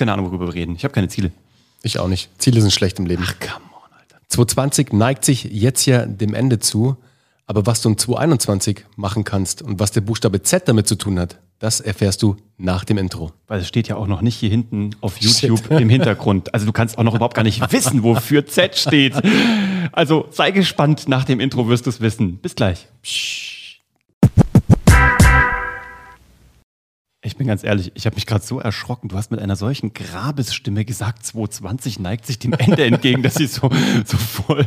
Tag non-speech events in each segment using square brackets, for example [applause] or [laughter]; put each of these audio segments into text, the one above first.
keine Ahnung, worüber wir reden. Ich habe keine Ziele. Ich auch nicht. Ziele sind schlecht im Leben. Ach, come on, Alter. 2020 neigt sich jetzt ja dem Ende zu. Aber was du in 2021 machen kannst und was der Buchstabe Z damit zu tun hat, das erfährst du nach dem Intro. Weil es steht ja auch noch nicht hier hinten auf YouTube im Hintergrund. Also du kannst auch noch überhaupt gar nicht [laughs] wissen, wofür Z steht. Also sei gespannt, nach dem Intro wirst du es wissen. Bis gleich. Ich bin ganz ehrlich, ich habe mich gerade so erschrocken. Du hast mit einer solchen Grabesstimme gesagt, 220 neigt sich dem Ende entgegen, dass ich so, so voll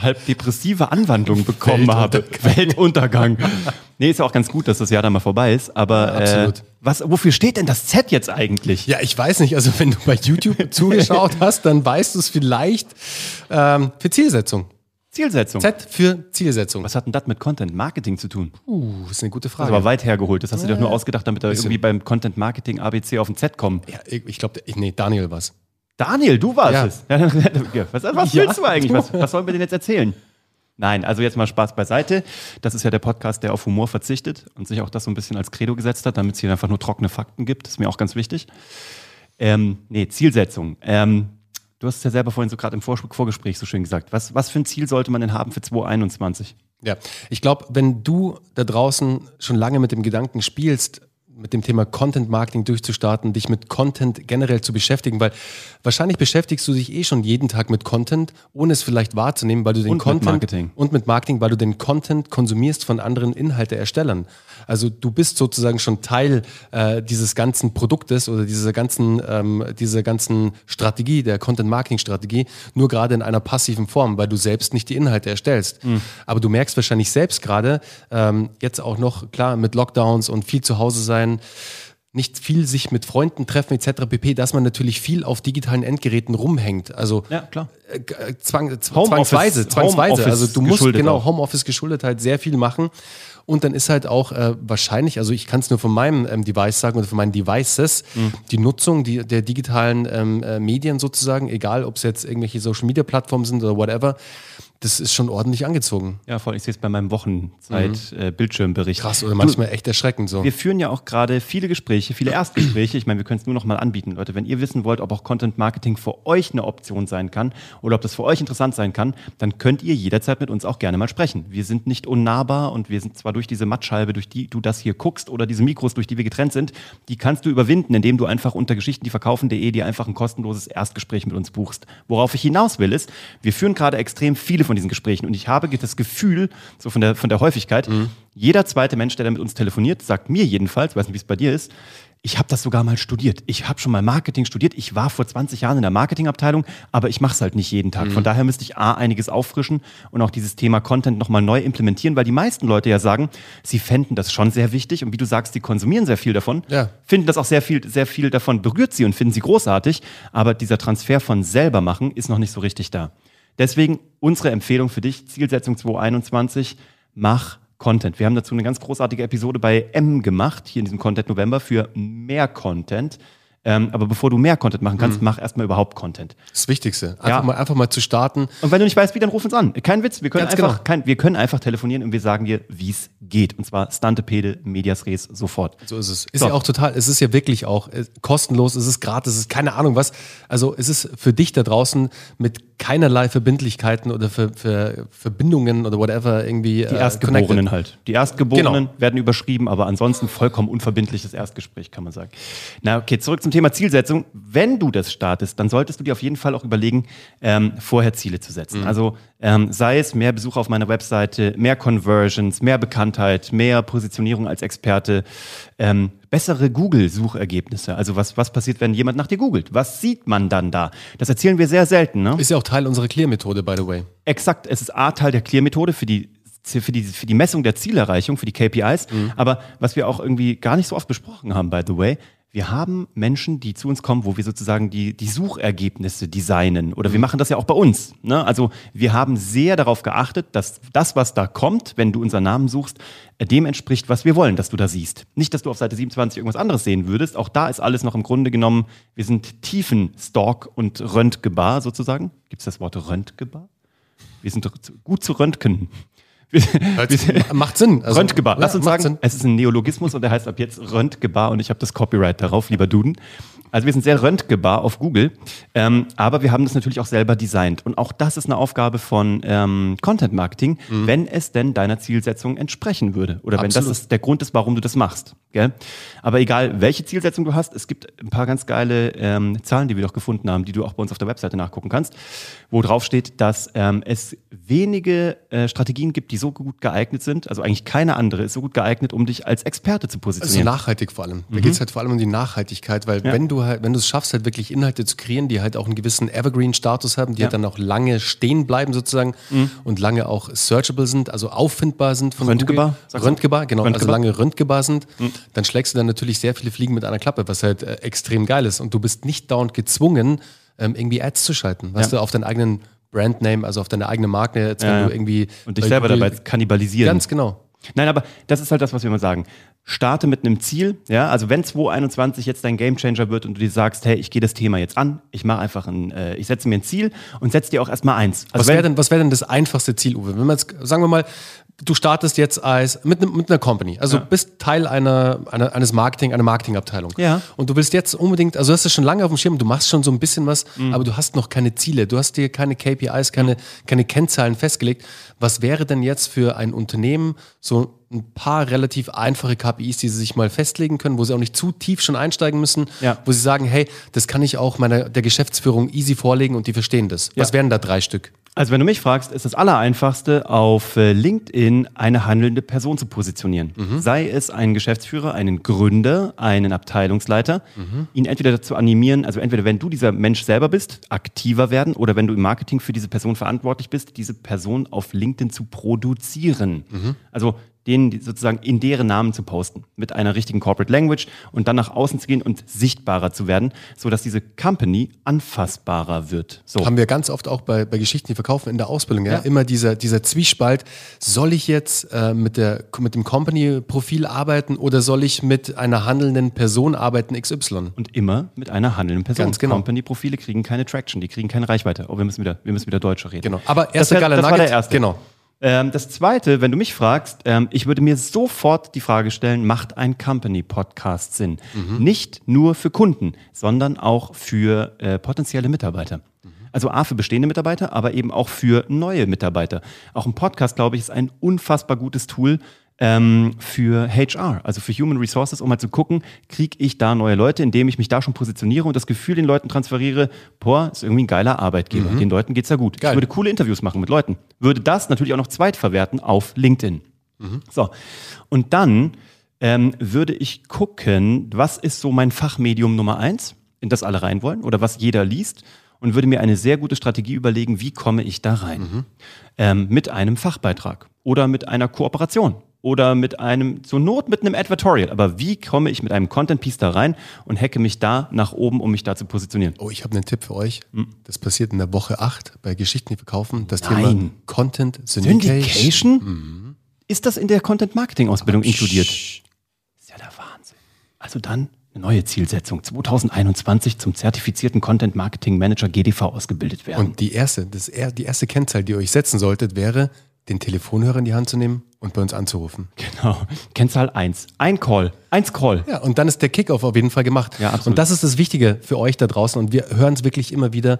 halb depressive Anwandlungen bekommen habe. Weltuntergang. Nee, ist ja auch ganz gut, dass das Jahr dann mal vorbei ist. Aber Ja, absolut. Äh, was, wofür steht denn das Z jetzt eigentlich? Ja, ich weiß nicht. Also wenn du bei YouTube [laughs] zugeschaut hast, dann weißt du es vielleicht ähm, für Zielsetzung. Z für Zielsetzung. Was hat denn das mit Content Marketing zu tun? Uh, ist eine gute Das Frage. ist aber weit hergeholt. Das hast du dir doch nur ausgedacht, damit wir irgendwie beim Content Marketing ABC auf ein Z kommen. ja, ich glaube, nee, Daniel war's. Daniel, du warst Ja. es. [laughs] Was was willst du eigentlich? Was, was sollen wir denn jetzt erzählen? Nein, also jetzt mal Spaß beiseite. Das ist ja der Podcast, der auf Humor verzichtet und sich auch das so ein bisschen als Credo gesetzt hat, damit es hier einfach nur trockene Fakten gibt. Das ist mir auch ganz wichtig. Ähm, nee, Zielsetzung. Ähm, du hast es ja selber vorhin so gerade im Vor Vorgespräch so schön gesagt. Was, was für ein Ziel sollte man denn haben für 2021? Ja, ich glaube, wenn du da draußen schon lange mit dem Gedanken spielst, mit dem Thema Content Marketing durchzustarten, dich mit Content generell zu beschäftigen, weil wahrscheinlich beschäftigst du dich eh schon jeden Tag mit Content, ohne es vielleicht wahrzunehmen, weil du den Und mit Content Marketing. und mit Marketing, weil du den Content konsumierst von anderen Inhalteerstellern. Also du bist sozusagen schon Teil äh, dieses ganzen Produktes oder dieser ganzen, ähm, dieser ganzen Strategie, der Content Marketing Strategie, nur gerade in einer passiven Form, weil du selbst nicht die Inhalte erstellst. Aber du merkst wahrscheinlich selbst gerade, ähm, jetzt auch noch, klar, mit Lockdowns und viel zu Hause sein, nicht viel sich mit Freunden treffen etc. pp, dass man natürlich viel auf digitalen Endgeräten rumhängt. Also Ja, klar. äh, äh, zwang, z- Homeoffice- zwangsweise, zwangsweise. Also du musst genau. Homeoffice geschuldet halt sehr viel machen. Und dann ist halt auch äh, wahrscheinlich, also ich kann es nur von meinem ähm, Device sagen oder von meinen Devices, Mhm. die Nutzung die, der digitalen ähm, äh, Medien sozusagen, egal ob es jetzt irgendwelche Social Media Plattformen sind oder whatever, das ist schon ordentlich angezogen. Ja, voll. Ich sehe es bei meinem Wochenzeit-Bildschirmbericht. Krass oder manchmal echt erschreckend so. Wir führen ja auch gerade viele Gespräche, viele Erstgespräche. Ich meine, wir können es nur noch mal anbieten, Leute. Wenn ihr wissen wollt, ob auch Content Marketing für euch eine Option sein kann oder ob das für euch interessant sein kann, dann könnt ihr jederzeit mit uns auch gerne mal sprechen. Wir sind nicht unnahbar und wir sind zwar durch diese Mattscheibe, durch die du das hier guckst oder diese Mikros, durch die wir getrennt sind, die kannst du überwinden, indem du einfach unter geschichtendieverkaufen.de dir einfach ein kostenloses Erstgespräch mit uns buchst. Worauf ich hinaus will, ist, wir führen gerade extrem viele von diesen Gesprächen und ich habe das Gefühl, so von der, von der Häufigkeit, jeder zweite Mensch, der da mit uns telefoniert, sagt mir jedenfalls, weiß nicht, wie es bei dir ist, ich habe das sogar mal studiert. Ich habe schon mal Marketing studiert. Ich war vor 20 Jahren in der Marketingabteilung, aber ich mache es halt nicht jeden Tag. Von daher müsste ich A, einiges auffrischen und auch dieses Thema Content nochmal neu implementieren, weil die meisten Leute ja sagen, sie fänden das schon sehr wichtig und wie du sagst, sie konsumieren sehr viel davon, Ja. finden das auch sehr viel, sehr viel davon berührt sie und finden sie großartig, aber dieser Transfer von selber machen ist noch nicht so richtig da. Deswegen unsere Empfehlung für dich, Zielsetzung 2021, mach Content. Wir haben dazu eine ganz großartige Episode bei M gemacht, hier in diesem Content November für mehr Content. Ähm, aber bevor du mehr Content machen kannst, mach erstmal überhaupt Content. Das Wichtigste. Einfach, Ja. mal, einfach mal zu starten. Und wenn du nicht weißt, wie, dann ruf uns an. Kein Witz, wir können, Ganz einfach, genau. kein, wir können einfach telefonieren und wir sagen dir, wie es geht. Und zwar Stantepede, Medias Res, sofort. So ist es. Ist So. ja auch total, es ist ja wirklich auch äh, kostenlos, es ist gratis, es ist keine Ahnung was. Also es ist für dich da draußen mit keinerlei Verbindlichkeiten oder für, für Verbindungen oder whatever irgendwie. äh, Die Erstgeborenen halt. Die Erstgeborenen werden überschrieben, aber ansonsten vollkommen unverbindliches Erstgespräch, kann man sagen. Na, okay, zurück zum Thema Zielsetzung. Wenn du das startest, dann solltest du dir auf jeden Fall auch überlegen, ähm, vorher Ziele zu setzen. Also ähm, sei es mehr Besucher auf meiner Webseite, mehr Conversions, mehr Bekanntheit, mehr Positionierung als Experte, ähm, bessere Google-Suchergebnisse. Also was, was passiert, wenn jemand nach dir googelt? Was sieht man dann da? Das erzählen wir sehr selten. Ne? Ist ja auch Teil unserer Clear-Methode, by the way. Exakt, es ist A, Teil der Clear-Methode für die, für, die, für die Messung der Zielerreichung, für die KPIs. Aber was wir auch irgendwie gar nicht so oft besprochen haben, by the way, wir haben Menschen, die zu uns kommen, wo wir sozusagen die, die Suchergebnisse designen. Oder wir machen das ja auch bei uns. Ne? Also wir haben sehr darauf geachtet, dass das, was da kommt, wenn du unseren Namen suchst, äh, dem entspricht, was wir wollen, dass du da siehst. Nicht, dass du auf Seite 27 irgendwas anderes sehen würdest. Auch da ist alles noch im Grunde genommen, wir sind Tiefenstalk und Röntgebar sozusagen. Gibt es das Wort Röntgebar? Wir sind gut zu röntgen. Macht Sinn. Also, Röntgebar. Lass ja, uns macht sagen, Sinn. es ist ein Neologismus und der heißt ab jetzt Röntgebar und ich habe das Copyright darauf, lieber Duden. Also wir sind sehr röntgebar auf Google, ähm, aber wir haben das natürlich auch selber designt. Und auch das ist eine Aufgabe von ähm, Content Marketing, mhm. wenn es denn deiner Zielsetzung entsprechen würde. Oder wenn Absolut. das der Grund ist, warum du das machst. Gell? Aber egal, welche Zielsetzung du hast, es gibt ein paar ganz geile ähm, Zahlen, die wir doch gefunden haben, die du auch bei uns auf der Webseite nachgucken kannst, wo drauf steht, dass ähm, es wenige äh, Strategien gibt, die so gut geeignet sind, also eigentlich keine andere ist so gut geeignet, um dich als Experte zu positionieren. Also nachhaltig vor allem. Da mhm. geht es halt vor allem um die Nachhaltigkeit, weil ja. wenn du halt, wenn du es schaffst, halt wirklich Inhalte zu kreieren, die halt auch einen gewissen Evergreen-Status haben, die ja. halt dann auch lange stehen bleiben sozusagen mhm. und lange auch searchable sind, also auffindbar sind von Röntgebar, Google. Röntgebar, genau, also Röntgebar. also lange röntgebar sind, mhm. Dann schlägst du dann natürlich sehr viele Fliegen mit einer Klappe, was halt äh, extrem geil ist. Und du bist nicht dauernd gezwungen, ähm, irgendwie Ads zu schalten, weißt ja. du, auf deinen eigenen Brandname, also auf deine eigene Marke, jetzt, wenn du irgendwie. Und dich selber dabei kannibalisieren. Ganz genau. Nein, aber das ist halt das, was wir immer sagen. Starte mit einem Ziel, ja, also wenn 2021 jetzt dein Gamechanger wird und du dir sagst, hey, ich gehe das Thema jetzt an, ich mache einfach ein, äh, ich setze mir ein Ziel und setze dir auch erstmal eins. Also was wäre denn, was wäre denn das einfachste Ziel, Uwe? Wenn wir jetzt, sagen wir mal, du startest jetzt als mit, ne, mit einer Company, also ja. bist Teil einer, einer, eines Marketing, einer Marketingabteilung. Ja. Und du willst jetzt unbedingt, also hast du schon lange auf dem Schirm, du machst schon so ein bisschen was, mhm. aber du hast noch keine Ziele, du hast dir keine KPIs, keine, keine Kennzahlen festgelegt. Was wäre denn jetzt für ein Unternehmen so ein paar relativ einfache KPIs, die sie sich mal festlegen können, wo sie auch nicht zu tief schon einsteigen müssen, ja. wo sie sagen, hey, das kann ich auch meiner der Geschäftsführung easy vorlegen und die verstehen das. Ja. Was wären da drei Stück? Also wenn du mich fragst, ist das Allereinfachste, auf äh, LinkedIn eine handelnde Person zu positionieren. Mhm. Sei es ein Geschäftsführer, einen Gründer, einen Abteilungsleiter, mhm. ihn entweder dazu animieren, also entweder wenn du dieser Mensch selber bist, aktiver werden oder wenn du im Marketing für diese Person verantwortlich bist, diese Person auf LinkedIn zu produzieren. Mhm. Also denen sozusagen in deren Namen zu posten, mit einer richtigen Corporate Language und dann nach außen zu gehen und sichtbarer zu werden, sodass diese Company anfassbarer wird. So. Haben wir ganz oft auch bei, bei Geschichten, die verkaufen in der Ausbildung, ja? ja. immer dieser, dieser Zwiespalt, soll ich jetzt äh, mit, der, mit dem Company-Profil arbeiten oder soll ich mit einer handelnden Person arbeiten, XY? Und immer mit einer handelnden Person. Ganz genau. Company-Profile kriegen keine Traction, die kriegen keine Reichweite. Oh, wir müssen wieder, wir müssen wieder Deutscher reden. Genau. Aber erster das, das war der erste. Genau. Ähm, das zweite, wenn du mich fragst, ähm, ich würde mir sofort die Frage stellen, macht ein Company-Podcast Sinn? Mhm. Nicht nur für Kunden, sondern auch für äh, potenzielle Mitarbeiter. Mhm. Also A für bestehende Mitarbeiter, aber eben auch für neue Mitarbeiter. Auch ein Podcast, glaube ich, ist ein unfassbar gutes Tool, ähm, für HR, also für Human Resources, um mal zu gucken, kriege ich da neue Leute, indem ich mich da schon positioniere und das Gefühl den Leuten transferiere, boah, ist irgendwie ein geiler Arbeitgeber, mhm. den Leuten geht's ja gut. Geil. Ich würde coole Interviews machen mit Leuten, würde das natürlich auch noch zweitverwerten auf LinkedIn. Mhm. So, und dann ähm, würde ich gucken, was ist so mein Fachmedium Nummer eins, in das alle rein wollen oder was jeder liest und würde mir eine sehr gute Strategie überlegen, wie komme ich da rein. Mhm. Ähm, mit einem Fachbeitrag oder mit einer Kooperation oder mit einem, zur Not mit einem Advertorial. Aber wie komme ich mit einem Content-Piece da rein und hacke mich da nach oben, um mich da zu positionieren? Oh, ich habe einen Tipp für euch. Hm. Das passiert in der Woche 8 bei Geschichten, die verkaufen. Das Nein. Thema Content Syndication. Syndication? Mhm. Ist das in der Content-Marketing-Ausbildung inkludiert? Ist ja der Wahnsinn. Also dann eine neue Zielsetzung. 2021 zum zertifizierten Content Marketing Manager GDV ausgebildet werden. Und die erste, das, die erste Kennzahl, die ihr euch setzen solltet, wäre den Telefonhörer in die Hand zu nehmen und bei uns anzurufen. Genau. Kennzahl 1. Ein Call. Eins Call. Ja, und dann ist der Kickoff auf jeden Fall gemacht. Ja, absolut. Und das ist das Wichtige für euch da draußen. Und wir hören es wirklich immer wieder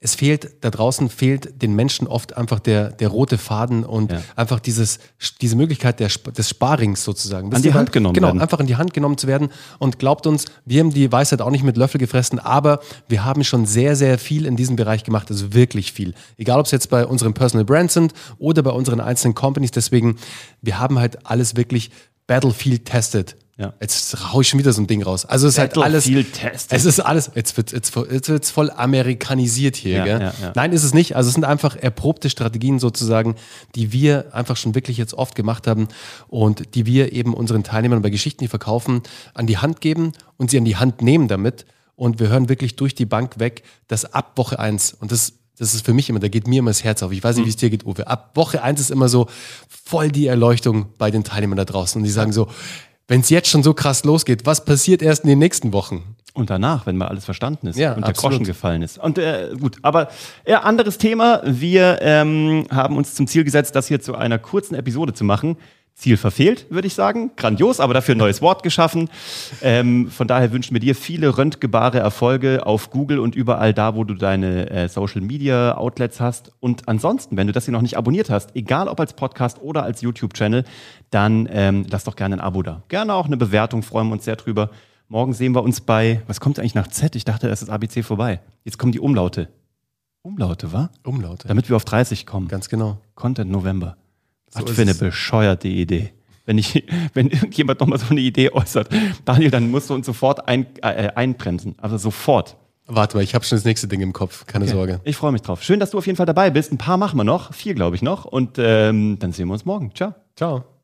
es fehlt, da draußen fehlt den Menschen oft einfach der, der rote Faden und ja. einfach dieses, diese Möglichkeit der, des Sparings sozusagen. An die Hand genommen genau, werden. einfach in die Hand genommen zu werden. Und glaubt uns, wir haben die Weisheit auch nicht mit Löffel gefressen, aber wir haben schon sehr, sehr viel in diesem Bereich gemacht, also wirklich viel. Egal, ob es jetzt bei unseren Personal Brands sind oder bei unseren einzelnen Companies. Deswegen, wir haben halt alles wirklich Battlefield tested ja. Jetzt hau ich schon wieder so ein Ding raus. Also es ist halt alles. Testing. Es ist alles. Jetzt wird jetzt, jetzt wird's voll amerikanisiert hier. Ja, gell? Ja, ja. Nein, ist es nicht. Also es sind einfach erprobte Strategien sozusagen, die wir einfach schon wirklich jetzt oft gemacht haben und die wir eben unseren Teilnehmern bei Geschichten, die verkaufen, an die Hand geben und sie an die Hand nehmen damit. Und wir hören wirklich durch die Bank weg, dass ab Woche eins und das das ist für mich immer, da geht mir immer das Herz auf. Ich weiß nicht, wie es dir geht, Uwe. Ab Woche eins ist immer so voll die Erleuchtung bei den Teilnehmern da draußen. Und die sagen so, wenn es jetzt schon so krass losgeht, was passiert erst in den nächsten Wochen? Und danach, wenn mal alles verstanden ist ja, und der absolut. Groschen gefallen ist. Und äh, gut, aber ja, anderes Thema. Wir ähm, haben uns zum Ziel gesetzt, das hier zu einer kurzen Episode zu machen. Ziel verfehlt, würde ich sagen. Grandios, aber dafür ein neues Wort geschaffen. Ähm, von daher wünschen wir dir viele röntgebare Erfolge auf Google und überall da, wo du deine äh, Social Media Outlets hast. Und ansonsten, wenn du das hier noch nicht abonniert hast, egal ob als Podcast oder als YouTube-Channel, dann ähm, lass doch gerne ein Abo da. Gerne auch eine Bewertung, freuen wir uns sehr drüber. Morgen sehen wir uns bei, was kommt eigentlich nach Z? Ich dachte, es ist ABC vorbei. Jetzt kommen die Umlaute. Umlaute, wa? Umlaute. Damit wir auf 30 kommen. Ganz genau. Content November. So Was für eine es. bescheuerte Idee. Wenn, ich, [laughs] wenn irgendjemand nochmal so eine Idee äußert, Daniel, dann musst du uns sofort ein, äh, einbremsen. Also sofort. Warte mal, ich habe schon das nächste Ding im Kopf. Keine Sorge. Ich freue mich drauf. Schön, dass du auf jeden Fall dabei bist. Ein paar machen wir noch. Vier, glaube ich, noch. Und ähm, dann sehen wir uns morgen. Ciao. Ciao.